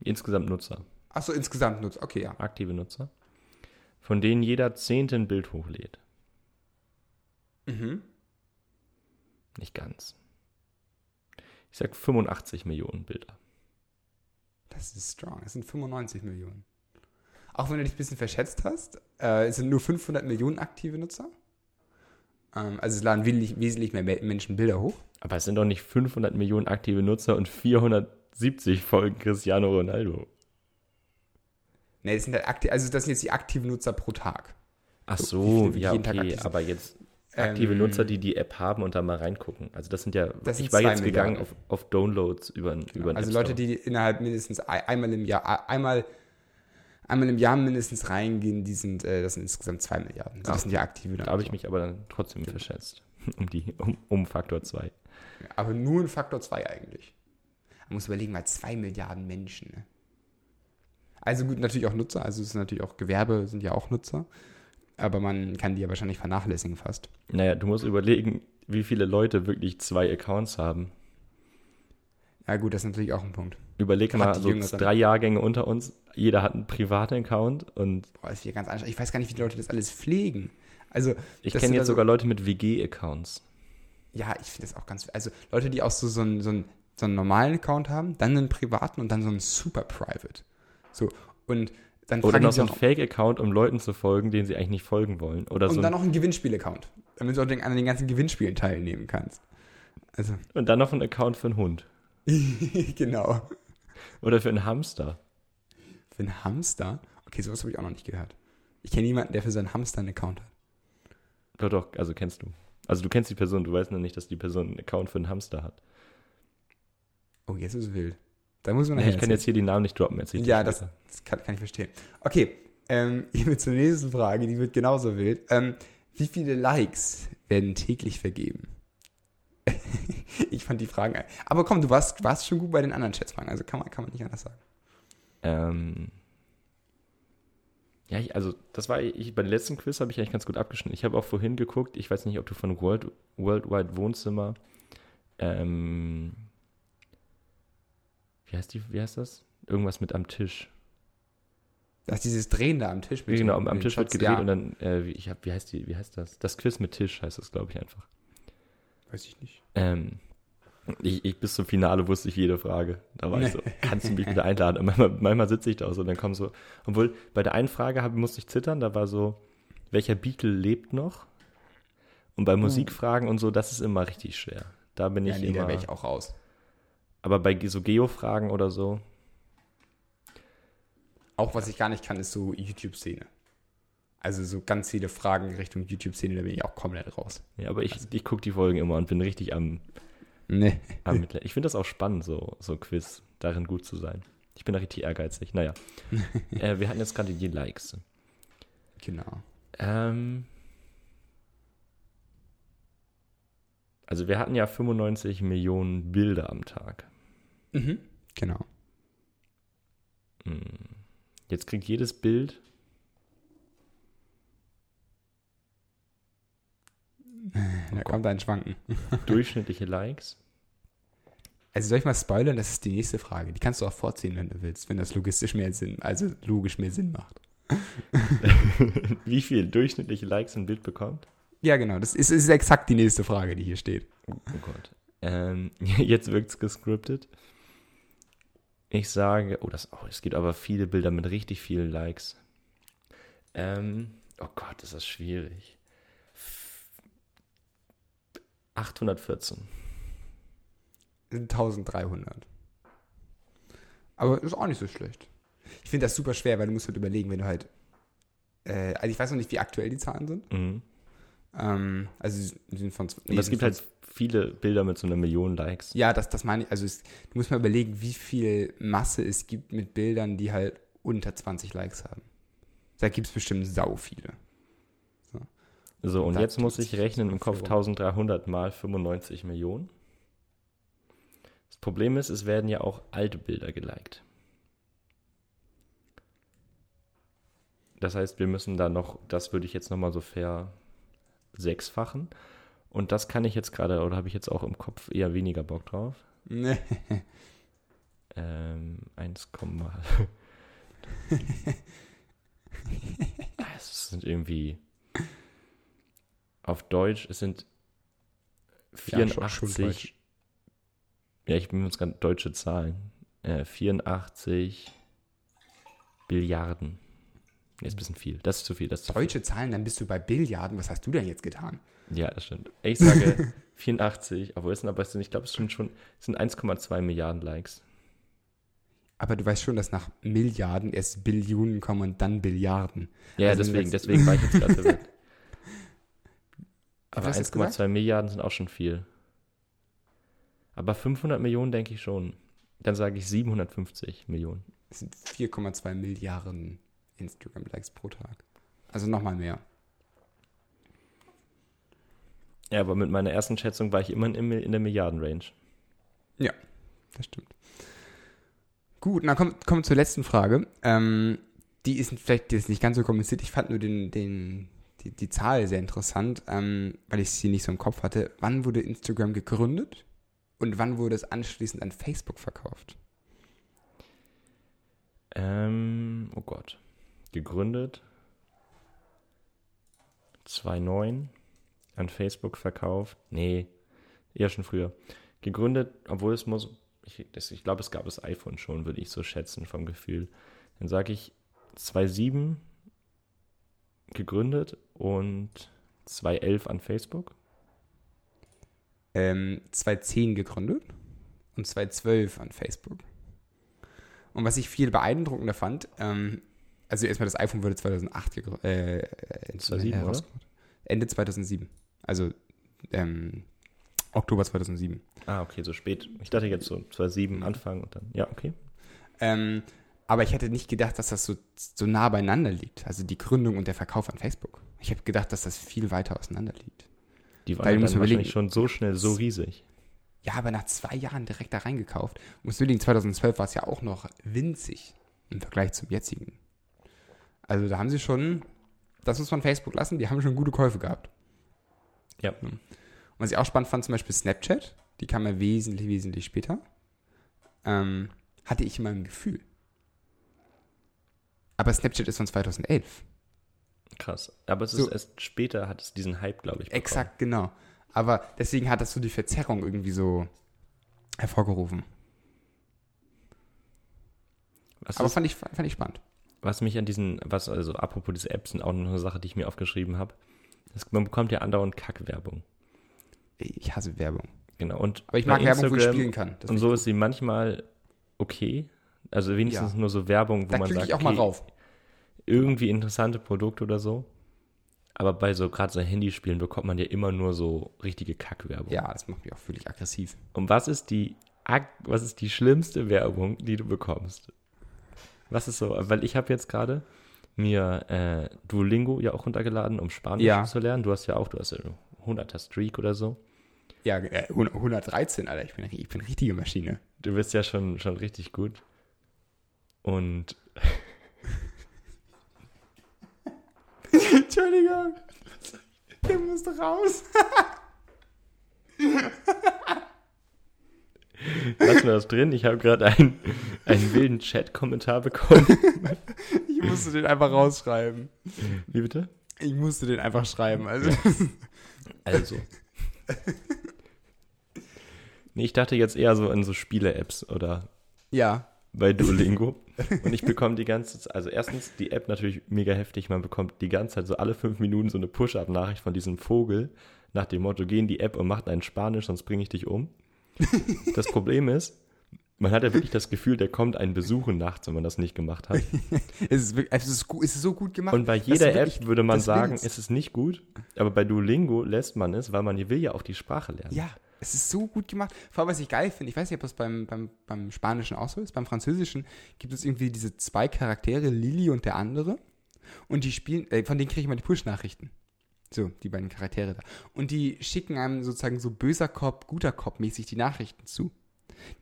Insgesamt Nutzer, Achso, insgesamt nutzt. Okay, ja. aktive Nutzer, von denen jeder Zehnte ein Bild hochlädt. Mhm. Nicht ganz. Ich sag 85 Millionen Bilder. Das ist strong. Es sind 95 Millionen. Auch wenn du dich ein bisschen verschätzt hast, äh, es sind nur 500 Millionen aktive Nutzer. Ähm, also es laden wesentlich, mehr Me- Menschen Bilder hoch. Aber es sind doch nicht 500 Millionen aktive Nutzer und 470 folgen Cristiano Ronaldo. Ne, das sind halt aktiv, also das sind jetzt die aktiven Nutzer pro Tag. Ach So, so, ja, okay, aber jetzt aktive Ähm, Nutzer, die die App haben und da mal reingucken. Also das sind ja, Das sind ich war jetzt gegangen auf, auf Downloads über, über Genau. den Also App Leute, die innerhalb mindestens ei- einmal im Jahr, ei- einmal, einmal im Jahr mindestens reingehen, die sind, äh, das sind insgesamt zwei Milliarden. Also Ach, das sind ja aktive Da habe ich mich aber dann trotzdem verschätzt. (laughs) Um, die, um, um Faktor 2. Aber nur ein Faktor 2 eigentlich. Man muss überlegen, mal zwei Milliarden Menschen. Ne? Also gut, natürlich auch Nutzer, also es ist natürlich auch Gewerbe, sind ja auch Nutzer. Aber man kann die ja wahrscheinlich vernachlässigen fast. Naja, du musst überlegen, wie viele Leute wirklich zwei Accounts haben. Ja gut, das ist natürlich auch ein Punkt. Überleg Gerade mal, so Jüngeren. drei Jahrgänge unter uns, jeder hat einen privaten Account und Boah, ist hier ganz anstrengend. Ich weiß gar nicht, wie die Leute das alles pflegen. Also, ich kenne jetzt so- sogar Leute mit WG-Accounts. Ja, ich finde das auch ganz. Also Leute, die auch so, so, einen, so, einen, so einen normalen Account haben, dann einen privaten und dann so einen super private. So. Und dann Oder noch so ein auch, Fake-Account, um Leuten zu folgen, denen sie eigentlich nicht folgen wollen. Oder und so dann noch einen Gewinnspiel-Account. Damit du auch den, an den ganzen Gewinnspielen teilnehmen kannst. Also, und dann noch einen Account für einen Hund. (laughs) genau. Oder für einen Hamster. Für einen Hamster? Okay, sowas habe ich auch noch nicht gehört. Ich kenne niemanden, der für seinen Hamster einen Account hat. Doch, doch, also kennst du. Also du kennst die Person, du weißt nur nicht, dass die Person einen Account für einen Hamster hat. Oh, jetzt ist es wild. Da muss man Nee, ich kann jetzt hier die Namen nicht droppen. Erzähl Ja, das, das kann, kann ich verstehen. Okay, ähm, (laughs) ich will zur nächsten Frage, die wird genauso wild. Ähm, wie viele Likes werden täglich vergeben? Ich fand die Fragen. Aber komm, du warst, warst schon gut bei den anderen Schätzfragen, also kann man, kann man nicht anders sagen. Ähm, ja, ich, also das war ich bei dem letzten Quiz habe ich eigentlich ganz gut abgeschnitten. Ich habe auch vorhin geguckt. Ich weiß nicht, ob du von World, Worldwide Wohnzimmer ähm, wie heißt die? Wie heißt das? Irgendwas mit am Tisch. Das ist dieses Drehen da am Tisch. genau, am, am Tisch wird gedreht ja, und dann äh, wie, ich hab, wie heißt die? Wie heißt das? Das Quiz mit Tisch heißt das, glaube ich einfach. Weiß ich nicht. Ähm, ich, ich bis zum Finale wusste ich jede Frage. Da war ich so, kannst du mich wieder einladen? Und manchmal, manchmal sitze ich da so und dann kommen so, obwohl bei der einen Frage hab, musste ich zittern, da war so, welcher Beatle lebt noch? Und bei Musikfragen und so, das ist immer richtig schwer. Da bin Ja, ich nee, da immer. wäre ich auch raus. Aber bei so Geo-Fragen oder so, Auch was ich gar nicht kann, ist so YouTube-Szene. Also so ganz viele Fragen Richtung YouTube-Szene, da bin ich auch komplett raus. ja, aber ich, ich gucke die Folgen immer und bin richtig am, Nee. Mitleid. Ich finde das auch spannend, so, so Quiz, darin gut zu sein. Ich bin da richtig ehrgeizig. Naja. (laughs) äh, wir hatten jetzt gerade die Likes. Genau. Ähm, also wir hatten ja 95 Millionen Bilder am Tag. Mhm. Genau. Hm. Jetzt kriegt jedes Bild Da kommt ein Schwanken. durchschnittliche Likes. Also soll ich mal spoilern? Das ist die nächste Frage. Die kannst du auch vorziehen, wenn du willst, wenn das logistisch mehr Sinn, also logisch mehr Sinn macht. (laughs) Wie viel durchschnittliche Likes ein Bild bekommt? Ja, genau. Das ist, ist exakt die nächste Frage, die hier steht. Oh Gott. Ähm, (laughs) jetzt wirkt's gescriptet. Ich sage, oh, das, oh, es gibt aber viele Bilder mit richtig vielen Likes. Ähm, oh Gott, ist das schwierig. 814. Das sind 1300. Aber ist auch nicht so schlecht. Ich finde das super schwer, weil du musst halt überlegen, wenn du halt. Äh, also ich weiß noch nicht, wie aktuell die Zahlen sind. Mhm. Ähm, also sie sind von. nee, Aber es gibt halt viele Bilder mit so einer Million Likes. Ja, das, das meine ich. Also es, du musst mal überlegen, wie viel Masse es gibt mit Bildern, die halt unter 20 Likes haben. Da gibt es bestimmt sau viele. So, und jetzt muss ich rechnen im Kopf Führung. 1300 mal 95 Millionen. Das Problem ist, es werden ja auch alte Bilder geliked. Das heißt, wir müssen da noch, das würde ich jetzt nochmal so fair sechsfachen. Und das kann ich jetzt gerade, oder habe ich jetzt auch im Kopf eher weniger Bock drauf. Nee. (laughs) Ähm, 1, (laughs) es sind irgendwie auf Deutsch, es sind Ja, schon- schon 84. Deutsch. Ja, ich bin uns gerade deutsche Zahlen. Äh, 84 Billiarden. Nee, ist ein bisschen viel. Das ist zu viel. Das ist Deutsche Zahlen, dann bist du bei Billiarden. Was hast du denn jetzt getan? Viel. Ja, das stimmt. Ich sage (laughs) 84, obwohl es sind aber, ich glaube, es sind schon es sind 1,2 Milliarden Likes. Aber du weißt schon, dass nach Milliarden erst Billionen kommen und dann Billiarden. Ja, Also deswegen, deswegen war ich jetzt (laughs) gerade verwirrt. Aber hast du jetzt 1,2 Milliarden sind auch schon viel. Aber 500 Millionen denke ich schon. Dann sage ich 750 Millionen. Das sind 4,2 Milliarden Instagram-Likes pro Tag. Also nochmal mehr. Ja, aber mit meiner ersten Schätzung war ich immer in, der Milliarden-Range. Ja, das stimmt. Gut, dann kommen kommen wir zur letzten Frage. Ähm, die ist vielleicht ist nicht ganz so kompliziert. Ich fand nur den, den, die, die Zahl sehr interessant, ähm, weil ich sie nicht so im Kopf hatte. Wann wurde Instagram gegründet und wann wurde es anschließend an Facebook verkauft? Ähm, oh Gott. Gegründet 2009, an Facebook verkauft. Nee, eher schon früher. Gegründet, obwohl es muss, ich, ich glaube, es gab das iPhone schon, würde ich so schätzen vom Gefühl. Dann sage ich 2007 gegründet und 2011 an Facebook. Ähm, 2010 gegründet und 2012 an Facebook. Und was ich viel beeindruckender fand, ähm, also erstmal das iPhone wurde 2008 gegründet. Äh, äh, 2007, oder? herausgebracht. Ende 2007. Also ähm, Oktober 2007. Ah, okay, so spät. Ich dachte jetzt so 2007 Anfang und dann, ja, okay. Ähm, aber ich hätte nicht gedacht, dass das so, so nah beieinander liegt. Also die Gründung und der Verkauf an Facebook. Ich habe gedacht, dass das viel weiter auseinander liegt. Die waren Weil dann wahrscheinlich schon so schnell, so riesig. Ja, aber nach zwei Jahren direkt da reingekauft. Muss überlegen, 2012 war es ja auch noch winzig im Vergleich zum jetzigen. Also da haben sie schon, das muss man Facebook lassen, die haben schon gute Käufe gehabt. Ja. Und was ich auch spannend fand, zum Beispiel Snapchat, die kam ja wesentlich, wesentlich später, ähm, hatte ich in meinem Gefühl. Aber Snapchat ist von 2011. Krass. Aber es ist So. erst später hat es diesen Hype, glaube ich. bekommen. Exakt, genau. Aber deswegen hat das so die Verzerrung irgendwie so hervorgerufen. Was, Aber ist, fand ich, fand ich spannend. was mich an diesen, was, also apropos diese Apps sind auch noch eine Sache, die ich mir aufgeschrieben habe. Man bekommt ja andauernd Kackwerbung. Ich hasse Werbung. Genau. Und Aber ich mag Werbung, wo ich spielen kann. Das Und so ist sie manchmal okay. Also wenigstens Ja. nur so Werbung, wo. Da man sagt, ich auch mal okay, rauf. irgendwie interessante Produkte oder so. Aber bei so gerade so Handyspielen bekommt man ja immer nur so richtige Kackwerbung. Ja, das macht mich auch völlig aggressiv. Und was ist die was ist die schlimmste Werbung, die du bekommst? Was ist so? Weil ich habe jetzt gerade mir äh, Duolingo ja auch runtergeladen, um Spanisch Ja. zu lernen. Du hast ja auch, du hast ja 100er Streak oder so. Ja, äh, 113, Alter. Ich bin, ich bin richtige Maschine. Du bist ja schon, schon richtig gut. Und Entschuldigung. Der musste raus. lass mir das drin. Ich habe gerade einen, einen wilden Chat-Kommentar bekommen. Ich musste den einfach rausschreiben. Wie bitte? Ich musste den einfach schreiben. Also, Also. Nee, ich dachte jetzt eher so an so Spiele-Apps oder ja. Bei Duolingo. (laughs) Und ich bekomme die ganze Zeit, also erstens die App natürlich mega heftig, man bekommt die ganze Zeit so alle fünf Minuten so eine Push-Up-Nachricht von diesem Vogel nach dem Motto, geh in die App und mach einen Spanisch, sonst bringe ich dich um. (laughs) Das Problem ist, man hat ja wirklich das Gefühl, der kommt einen besuchen nachts, wenn man das nicht gemacht hat. (laughs) Es ist, wirklich, es ist, es ist so gut gemacht. Und bei jeder wirklich App würde man sagen, willst. es ist nicht gut, aber bei Duolingo lässt man es, weil man will ja auch die Sprache lernen. Ja, es ist so gut gemacht. Vor allem, was ich geil finde, ich weiß nicht, ob das beim, beim, beim Spanischen auch so ist, beim Französischen gibt es irgendwie diese zwei Charaktere, Lili und der andere. Und die spielen, äh, von denen kriege ich mal die Push-Nachrichten. So, die beiden Charaktere da. Und die schicken einem sozusagen so böser Cop, guter Cop mäßig die Nachrichten zu.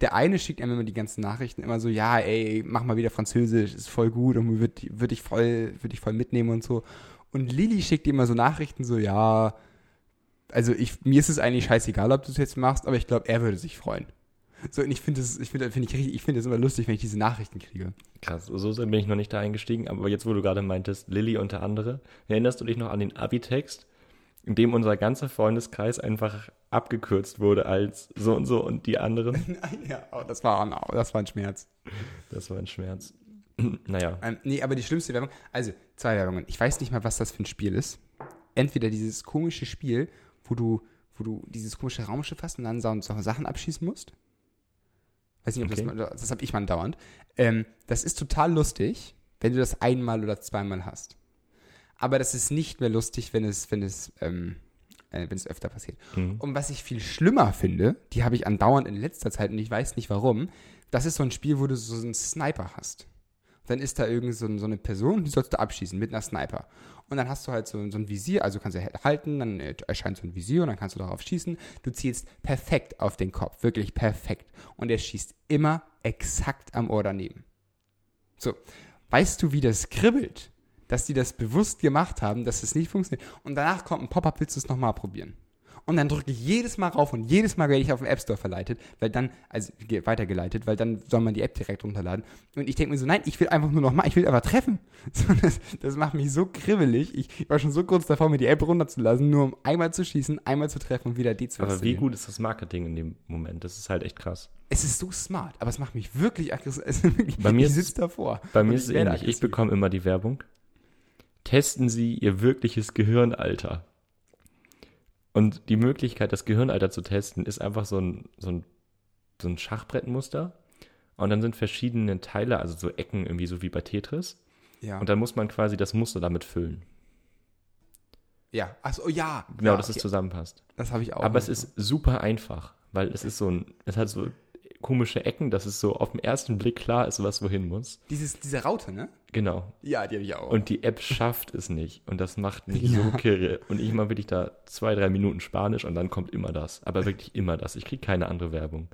Der eine schickt einem immer die ganzen Nachrichten immer so, ja, ey, mach mal wieder Französisch, ist voll gut und wird, wird ich voll, wird ich voll mitnehmen und so. Und Lilly schickt immer so Nachrichten so, ja, also ich, mir ist es eigentlich scheißegal, ob du es jetzt machst, aber ich glaube, er würde sich freuen. So, und ich finde es, ich finde, finde ich, ich finde immer lustig, wenn ich diese Nachrichten kriege. Krass, so bin ich noch nicht da eingestiegen, aber jetzt, wo du gerade meintest, Lilly unter andere, erinnerst du dich noch an den Abi-Text, in dem unser ganzer Freundeskreis einfach abgekürzt wurde als so und so und die anderen? (laughs) ja, oh, das war, ein- das war ein Schmerz. Das war ein Schmerz. (clears throat) naja, Ähm, nee, aber die schlimmste Werbung, also zwei Werbungen. Ich weiß nicht mal, was das für ein Spiel ist. Entweder dieses komische Spiel, wo du, wo du dieses komische Raumschiff hast und dann so, so Sachen abschießen musst. Weiß nicht, ob Okay. das, mal- das habe ich mal dauernd. Ähm, das ist total lustig, wenn du das einmal oder zweimal hast. Aber das ist nicht mehr lustig, wenn es, wenn es, ähm, äh, wenn es öfter passiert. Mhm. Und was ich viel schlimmer finde, die habe ich andauernd in letzter Zeit und ich weiß nicht warum, das ist so ein Spiel, wo du so einen Sniper hast. Dann ist da irgend so, so eine Person, die sollst du abschießen mit einer Sniper. Und dann hast du halt so, so ein Visier, also kannst du halten, dann äh, erscheint so ein Visier und dann kannst du darauf schießen. Du zielst perfekt auf den Kopf, wirklich perfekt. Und er schießt immer exakt am Ohr daneben. So, weißt du, wie das kribbelt? Dass die das bewusst gemacht haben, dass es das nicht funktioniert. Und danach kommt ein Pop-up, willst du es nochmal probieren? Und dann drücke ich jedes Mal rauf und jedes Mal werde ich auf den App Store verleitet, weil dann, also weitergeleitet, weil dann soll man die App direkt runterladen. Und ich denke mir so, nein, ich will einfach nur noch mal, ich will einfach treffen. (laughs) So, das, das macht mich so kribbelig. Ich war schon so kurz davor, mir die App runterzulassen, nur um einmal zu schießen, einmal zu treffen und wieder die zu Aber wie gut ist das Marketing in dem Moment? Das ist halt echt krass. Es ist so smart, aber es macht mich wirklich aggressiv. (laughs) Bei mir ich sitze davor. Bei mir ist es ähnlich. Aggressiv. Ich bekomme immer die Werbung. Testen Sie Ihr wirkliches Gehirnalter. Und die Möglichkeit, das Gehirnalter zu testen, ist einfach so ein, so ein, so ein Schachbrettmuster. Und dann sind verschiedene Teile, also so Ecken, irgendwie so wie bei Tetris. Ja. Und dann muss man quasi das Muster damit füllen. Ja, achso, ja. Genau, ja, dass okay. es zusammenpasst. Das habe ich auch. Aber es ist super einfach, weil es ist so ein, es hat so komische Ecken, dass es so auf den ersten Blick klar ist, was wohin muss. Dieses, diese Raute, ne? Genau. Ja, die habe ich auch. Und die App schafft es nicht. Und das macht mich (laughs) Ja. so kirre. Und ich mache wirklich da zwei, drei Minuten Spanisch und dann kommt immer das. Aber wirklich immer das. Ich kriege keine andere Werbung.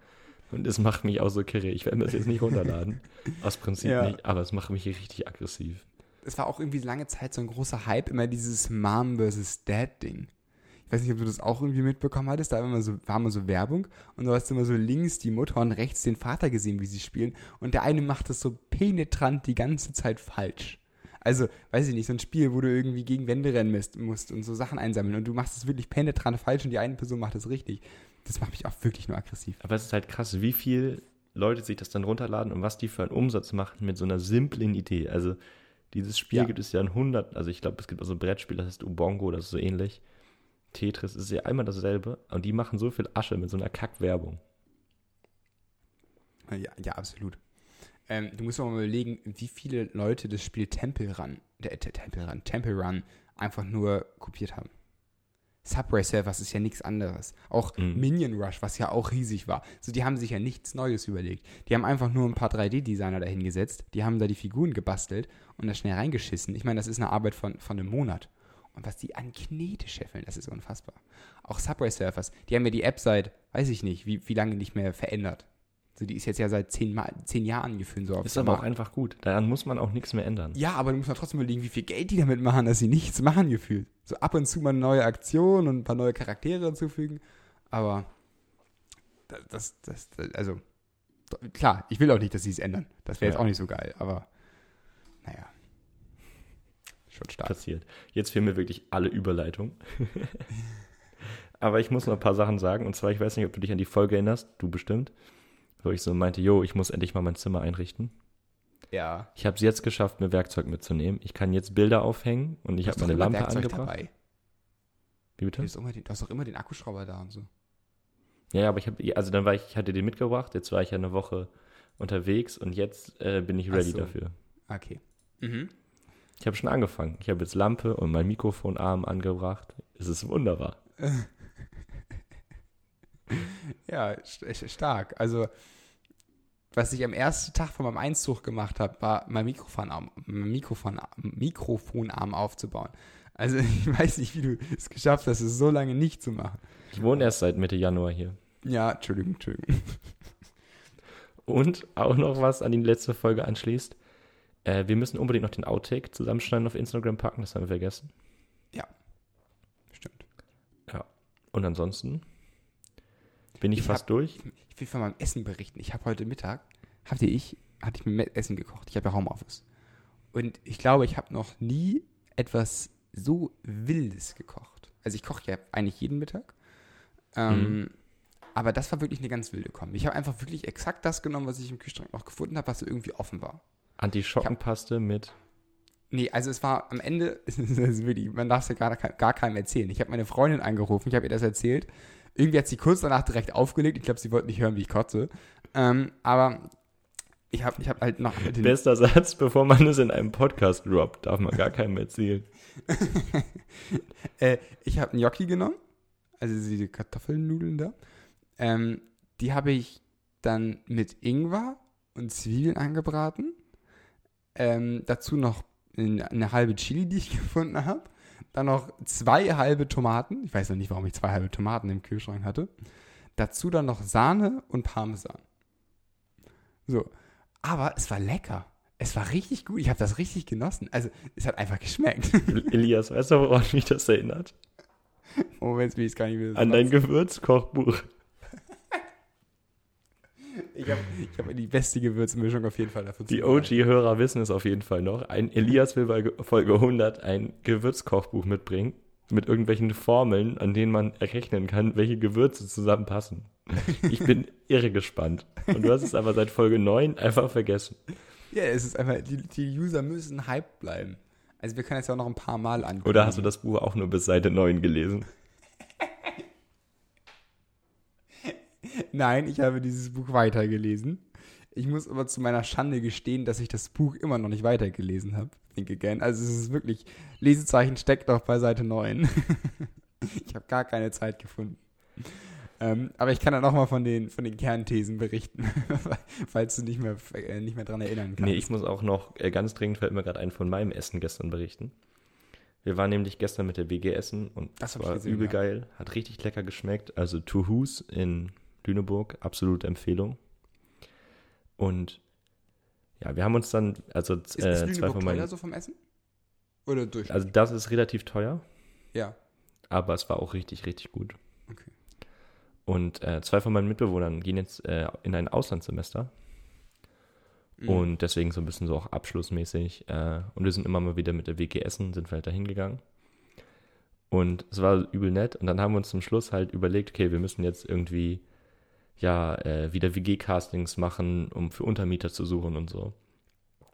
Und es macht mich auch so kirre. Ich werde mir das jetzt nicht runterladen. (laughs) Aus Prinzip Ja. nicht. Aber es macht mich richtig aggressiv. es war auch irgendwie lange Zeit so ein großer Hype, immer dieses Mom versus Dad Ding. Ich weiß nicht, ob du das auch irgendwie mitbekommen hattest, da war immer so, war immer so Werbung und du hast immer so links die Mutter und rechts den Vater gesehen, wie sie spielen und der eine macht das so penetrant die ganze Zeit falsch. Also, weiß ich nicht, so ein Spiel, wo du irgendwie gegen Wände rennen musst, musst und so Sachen einsammeln und du machst es wirklich penetrant falsch und die eine Person macht es richtig. Das macht mich auch wirklich nur aggressiv. Aber es ist halt krass, wie viel Leute sich das dann runterladen und was die für einen Umsatz machen mit so einer simplen Idee. Also dieses Spiel Ja. gibt es ja in 100, also ich glaube, es gibt auch so ein Brettspiel, das heißt Ubongo, das ist so ähnlich. Tetris ist ja einmal dasselbe und die machen so viel Asche mit so einer Kackwerbung. Ja, ja absolut. Ähm, du musst mal überlegen, wie viele Leute das Spiel Temple Run, der, der Temple Run, Temple Run einfach nur kopiert haben. Subway Surfers ist ja nichts anderes. Auch Mhm. Minion Rush, was ja auch riesig war. So, die haben sich ja nichts Neues überlegt. Die haben einfach nur ein paar 3D-Designer dahingesetzt, die haben da die Figuren gebastelt und da schnell reingeschissen. Ich meine, das ist eine Arbeit von, von einem Monat. Und was die an Knete scheffeln, das ist unfassbar. Auch Subway Surfers, die haben ja die App seit, weiß ich nicht, wie, wie lange nicht mehr verändert. So, die ist jetzt ja seit zehn, Mal, zehn Jahren gefühlt so auf Ist aber auch Markt. einfach gut. Daran muss man auch nichts mehr ändern. Ja, aber du musst mal trotzdem überlegen, wie viel Geld die damit machen, dass sie nichts machen gefühlt. So ab und zu mal eine neue Aktion und ein paar neue Charaktere hinzufügen. Aber das, das, das, also klar, ich will auch nicht, dass sie es ändern. Das wäre jetzt Ja. auch nicht so geil, aber naja. Schon stark. passiert. Jetzt fehlen mir wirklich alle Überleitungen. (laughs) Aber ich muss noch ein paar Sachen sagen. Und zwar, ich weiß nicht, ob du dich an die Folge erinnerst, du bestimmt, wo ich so meinte, jo, ich muss endlich mal mein Zimmer einrichten. Ja. Ich habe es jetzt geschafft, mir Werkzeug mitzunehmen. Ich kann jetzt Bilder aufhängen und ich Du habe hast meine Lampe Werkzeug angebracht. Dabei. Wie Du bitte? hast, immer den, du hast doch immer den Akkuschrauber da und so. Ja, aber ich habe, also dann war ich, ich hatte den mitgebracht, jetzt war ich ja eine Woche unterwegs und jetzt äh, bin ich ready so. dafür. Okay. Mhm. Ich habe schon angefangen. Ich habe jetzt Lampe und mein Mikrofonarm angebracht. Es ist wunderbar. (laughs) Ja, st- stark. Also, was ich am ersten Tag von meinem Einzug gemacht habe, war mein Mikrofonarm, Mikrofon, Mikrofonarm aufzubauen. Also, (laughs) ich weiß nicht, wie du es geschafft hast, es so lange nicht zu machen. Ich wohne erst seit Mitte Januar hier. Ja, Entschuldigung, Entschuldigung. Und auch noch was an die letzte Folge anschließt. Äh, wir müssen unbedingt noch den Outtake zusammenschneiden auf Instagram packen, das haben wir vergessen. Stimmt. Und ansonsten bin ich, Ich fast hab- durch. Ich will von meinem Essen berichten. Ich habe heute Mittag, hatte ich, hatte ich mir Essen gekocht. Ich habe ja Homeoffice. Und ich glaube, ich habe noch nie etwas so Wildes gekocht. Also ich koche ja eigentlich jeden Mittag. Ähm, Aber das war wirklich eine ganz wilde Kombi. Ich habe einfach wirklich exakt das genommen, was ich im Kühlschrank noch gefunden habe, was so irgendwie offen war. Anti-Schockenpaste mit. Nee, also es war am Ende, (laughs) man darf es ja gar, gar keinem erzählen. Ich habe meine Freundin angerufen, ich habe ihr das erzählt. Irgendwie hat sie kurz danach direkt aufgelegt. Ich glaube, sie wollte nicht hören, wie ich kotze. Ähm, aber ich habe ich hab halt noch den, Bester Satz, bevor man es in einem Podcast droppt, darf man gar keinem erzählen. (laughs) äh, ich habe einen Gnocchi genommen, also diese Kartoffelnudeln da. Ähm, die habe ich dann mit Ingwer und Zwiebeln angebraten. Ähm, dazu noch eine, halbe Chili, die ich (laughs) gefunden habe. Dann noch zwei halbe Tomaten. Ich weiß noch nicht, warum ich zwei halbe Tomaten im Kühlschrank hatte. Dazu dann noch Sahne und Parmesan. So. Aber es war lecker. Es war richtig gut. Ich habe das richtig genossen. Also, es hat einfach geschmeckt. Elias, weißt du, woran mich das erinnert? Moment, wie ich es gar nicht mehr An dein Gewürzkochbuch. Ich habe ich hab die beste Gewürzmischung auf jeden Fall dafür Die. OG-Hörer wissen es auf jeden Fall noch. Ein Elias will bei Ge- Folge 100 ein Gewürzkochbuch mitbringen. Mit irgendwelchen Formeln, an denen man errechnen kann, welche Gewürze zusammenpassen. Ich bin irre gespannt. Und du hast es aber seit Folge 9 einfach vergessen. Ja, es ist einfach, die, die User müssen hyped bleiben. Also wir können es ja auch noch ein paar Mal angucken. Oder hast du das Buch auch nur bis Seite 9 gelesen? Nein, ich habe dieses Buch weitergelesen. Ich muss aber zu meiner Schande gestehen, dass ich das Buch immer noch nicht weitergelesen habe. Think again. Also es ist wirklich, Lesezeichen steckt doch bei Seite 9. (laughs) ich habe gar keine Zeit gefunden. Ähm, aber ich kann dann auch mal von den, von den Kernthesen berichten, (laughs) falls du nicht mehr, äh, nicht mehr dran erinnern kannst. Nee, ich muss auch noch, äh, ganz dringend fällt mir gerade ein, von meinem Essen gestern berichten. Wir waren nämlich gestern mit der WG essen und Das war gesehen, übel ja. geil, hat richtig lecker geschmeckt. Also Tuhus in Lüneburg, absolute Empfehlung. Und ja, wir haben uns dann, also ist, äh, ist zwei von meinen, teuer so vom Essen? Oder durch? also das ist relativ teuer, ja. aber es war auch richtig, richtig gut. Okay. Und äh, zwei von meinen Mitbewohnern gehen jetzt äh, in ein Auslandssemester Mhm. und deswegen so ein bisschen so auch abschlussmäßig. Äh, und wir sind immer mal wieder mit der WG essen, sind wir halt da hingegangen. Und es war übel nett. Und dann haben wir uns zum Schluss halt überlegt, okay, wir müssen jetzt irgendwie ja äh, wieder WG-Castings machen, um für Untermieter zu suchen und so.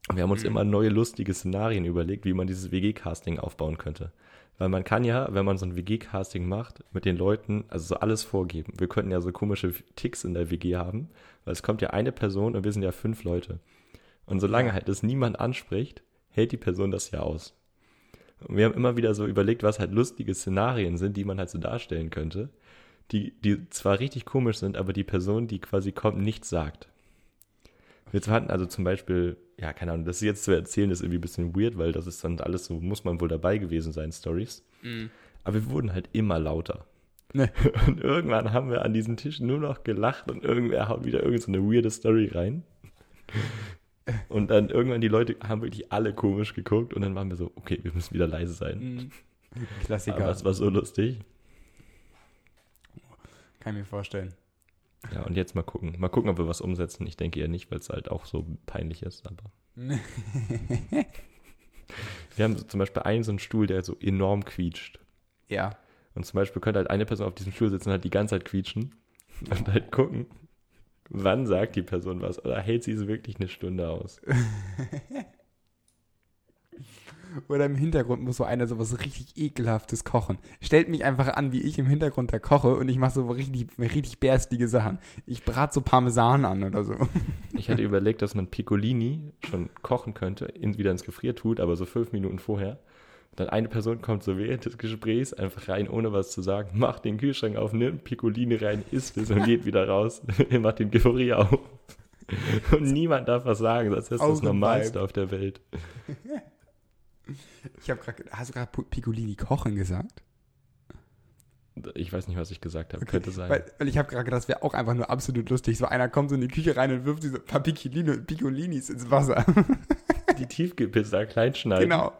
Und wir haben uns Mhm. immer neue lustige Szenarien überlegt, wie man dieses WG-Casting aufbauen könnte. Weil man kann ja, wenn man so ein WG-Casting macht, mit den Leuten, also so alles vorgeben. Wir könnten ja so komische Ticks in der WG haben, weil es kommt ja eine Person und wir sind ja fünf Leute. Und solange halt das niemand anspricht, hält die Person das ja aus. Und wir haben immer wieder so überlegt, was halt lustige Szenarien sind, die man halt so darstellen könnte, die, die zwar richtig komisch sind, aber die Person, die quasi kommt, nichts sagt. Wir hatten also zum Beispiel, ja, keine Ahnung, das jetzt zu erzählen ist irgendwie ein bisschen weird, weil das ist dann alles so, muss man wohl dabei gewesen sein, Stories. Mhm. Aber wir wurden halt immer lauter. Ne. (laughs) Und irgendwann haben wir an diesen Tisch nur noch gelacht und irgendwer haut wieder irgendeine so eine weirde Story rein. Und dann irgendwann die Leute haben wirklich alle komisch geguckt und dann waren wir so, okay, wir müssen wieder leise sein. Mhm. Klassiker. Aber es war so lustig. Kann ich mir vorstellen. Ja, und jetzt mal gucken. Mal gucken, ob wir was umsetzen. Ich denke eher nicht, weil es halt auch so peinlich ist. Aber (laughs) wir haben so zum Beispiel einen so einen Stuhl, der so enorm quietscht. ja. Und zum Beispiel könnte halt eine Person auf diesem Stuhl sitzen und halt die ganze Zeit quietschen und halt gucken, wann sagt die Person was oder hält sie es wirklich eine Stunde aus. (laughs) Oder im Hintergrund muss so einer sowas richtig ekelhaftes kochen. Stellt mich einfach an, wie ich im Hintergrund da koche und ich mache so richtig, richtig bärstige Sachen. Ich brate so Parmesan an oder so. (laughs) Ich hatte überlegt, dass man Piccolini schon kochen könnte, in, wieder ins Gefrier tut, aber so fünf Minuten vorher. Dann eine Person kommt so während des Gesprächs einfach rein, ohne was zu sagen, macht den Kühlschrank auf, nimmt Piccolini rein, isst es und geht wieder raus, (laughs) macht den Gefrier auf. Und niemand darf was sagen, das ist das. Normalste auf der Welt. (laughs) Ich habe gerade, hast du gerade Piccolini kochen gesagt? Ich weiß nicht, was ich gesagt habe, Okay, könnte sein. Weil, weil ich habe gerade gedacht, das wäre auch einfach nur absolut lustig. So einer kommt so in die Küche rein und wirft diese paar Piccolini, Piccolinis ins Wasser. die Tiefkühlpizza klein schneiden genau.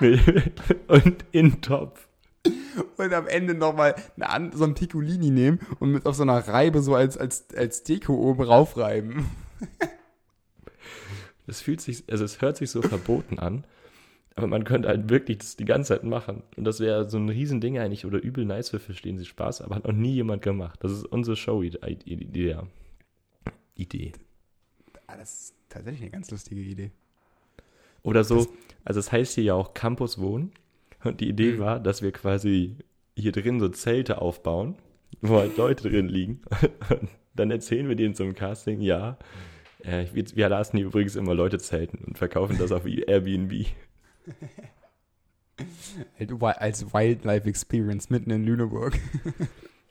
(laughs) und in den Topf. Und am Ende nochmal so ein Piccolini nehmen und mit auf so einer Reibe so als, als, als Deko oben raufreiben. Es fühlt sich, also es hört sich so verboten an, aber man könnte halt wirklich das die ganze Zeit machen. Und das wäre so ein Riesending eigentlich oder übel nice für Verstehen Sie Spaß, aber hat noch nie jemand gemacht. Das ist unsere Show-Idee. Idee. Ah, das ist tatsächlich eine ganz lustige Idee. Oder so, Das- also es heißt hier ja auch Campus Wohnen. Und die Idee Mhm. war, dass wir quasi hier drin so Zelte aufbauen, wo halt Leute drin liegen. Und dann erzählen wir denen zum Casting, ja, äh, wir, wir lassen hier übrigens immer Leute zelten und verkaufen das auf Airbnb. Halt Als Wildlife Experience mitten in Lüneburg.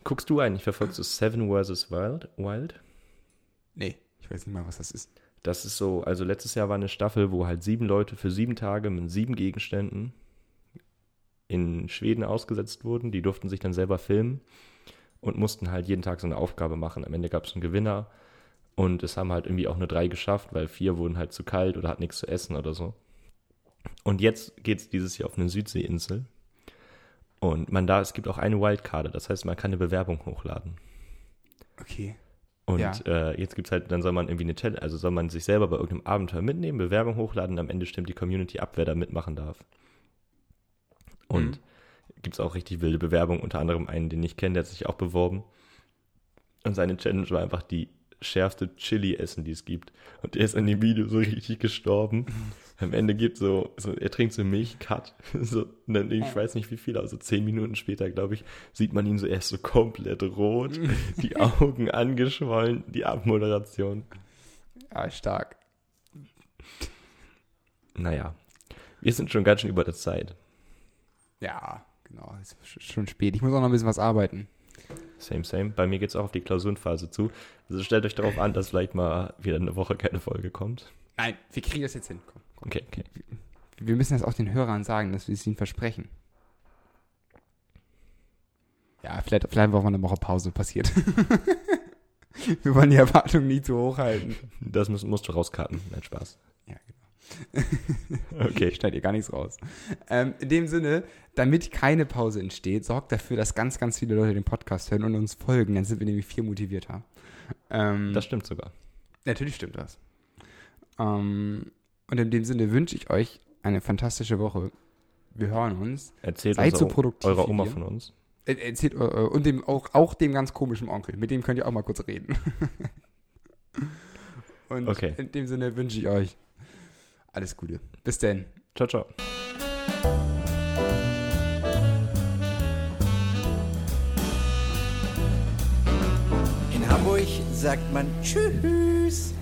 Guckst du eigentlich, verfolgst du Seven vs. Wild? Wild? Nee, ich weiß nicht mal, was das ist. Das ist so, also letztes Jahr war eine Staffel, wo halt sieben Leute für sieben Tage mit sieben Gegenständen in Schweden ausgesetzt wurden. Die durften sich dann selber filmen und mussten halt jeden Tag so eine Aufgabe machen. Am Ende gab es einen Gewinner und es haben halt irgendwie auch nur drei geschafft, weil vier wurden halt zu kalt oder hat nichts zu essen oder so. Und jetzt geht es dieses Jahr auf eine Südseeinsel. Und man da, es gibt auch eine Wildkarte, das heißt, man kann eine Bewerbung hochladen. Okay. Und Ja. äh, jetzt gibt's halt, dann soll man irgendwie eine Challenge, also soll man sich selber bei irgendeinem Abenteuer mitnehmen, Bewerbung hochladen und am Ende stimmt die Community ab, wer da mitmachen darf. Und Mhm. gibt's auch richtig wilde Bewerbungen, unter anderem einen, den ich kenne, der hat sich auch beworben. Und seine Challenge war einfach die schärfste Chili essen, die es gibt. Und der ist in dem Video so richtig gestorben. Am Ende gibt so, so er trinkt so Milchcut. (laughs) So, und dann, ich weiß nicht wie viel, also zehn Minuten später, glaube ich, sieht man ihn so erst so komplett rot, (laughs) die Augen angeschwollen, die Abmoderation. Ja, stark. Naja, wir sind schon ganz schön über der Zeit. Ja, genau. Es ist sch- schon spät. Ich muss auch noch ein bisschen was arbeiten. Same, same. Bei mir geht's auch auf die Klausurenphase zu. Also stellt euch darauf an, dass vielleicht mal wieder eine Woche keine Folge kommt. Nein, wir kriegen das jetzt hin. Komm, komm. Okay, okay. Wir müssen das auch den Hörern sagen, dass wir es ihnen versprechen. Ja, vielleicht, vielleicht auch mal eine Woche Pause passiert. (laughs) wir wollen die Erwartungen nie zu hoch halten. Das musst, musst du rauskarten. Nein, Spaß. (laughs) Okay. Ich schneide hier gar nichts raus. Ähm, in dem Sinne, damit keine Pause entsteht, sorgt dafür, dass ganz, ganz viele Leute den Podcast hören und uns folgen. Dann sind wir nämlich viel motivierter. Ähm, Das stimmt sogar. Natürlich stimmt das. Ähm, und in dem Sinne wünsche ich euch eine fantastische Woche. Wir hören uns. Erzählt Seid so produktiv eurer Oma wir. von uns. Äh, Erzählt, äh, und dem, auch, auch dem ganz komischen Onkel. Mit dem könnt ihr auch mal kurz reden. (laughs) und Okay. in dem Sinne wünsche ich euch alles Gute. Bis denn. Ciao, ciao. In Hamburg sagt man Tschüss.